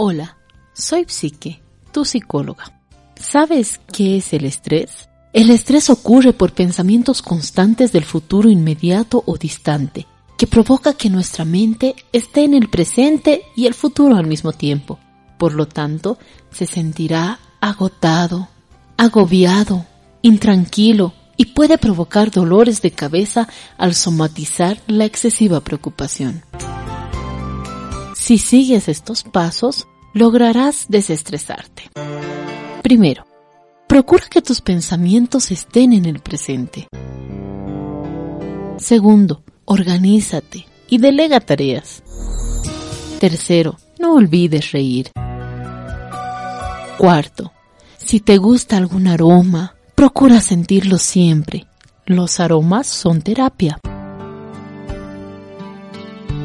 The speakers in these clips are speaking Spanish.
Hola, soy Psique, tu psicóloga. ¿Sabes qué es el estrés? El estrés ocurre por pensamientos constantes del futuro inmediato o distante, que provoca que nuestra mente esté en el presente y el futuro al mismo tiempo. Por lo tanto, se sentirá agotado, agobiado, intranquilo y puede provocar dolores de cabeza al somatizar la excesiva preocupación. Si sigues estos pasos, lograrás desestresarte. Primero, procura que tus pensamientos estén en el presente. Segundo, organízate y delega tareas. Tercero, no olvides reír. Cuarto, si te gusta algún aroma, procura sentirlo siempre. Los aromas son terapia.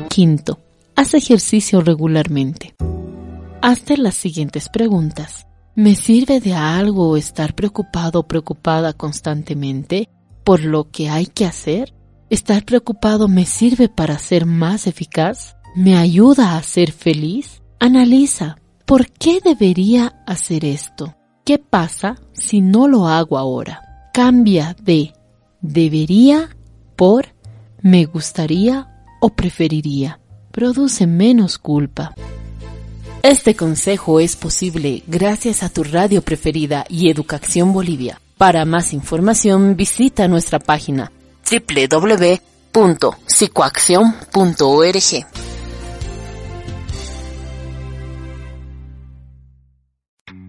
Quinto, Haz ejercicio regularmente. Hazte las siguientes preguntas. ¿Me sirve de algo estar preocupado o preocupada constantemente por lo que hay que hacer? ¿Estar preocupado me sirve para ser más eficaz? ¿Me ayuda a ser feliz? Analiza, ¿por qué debería hacer esto? ¿Qué pasa si no lo hago ahora? Cambia de debería por me gustaría o preferiría produce menos culpa. Este consejo es posible gracias a tu radio preferida y Educación Bolivia. Para más información visita nuestra página www.psicoacción.org.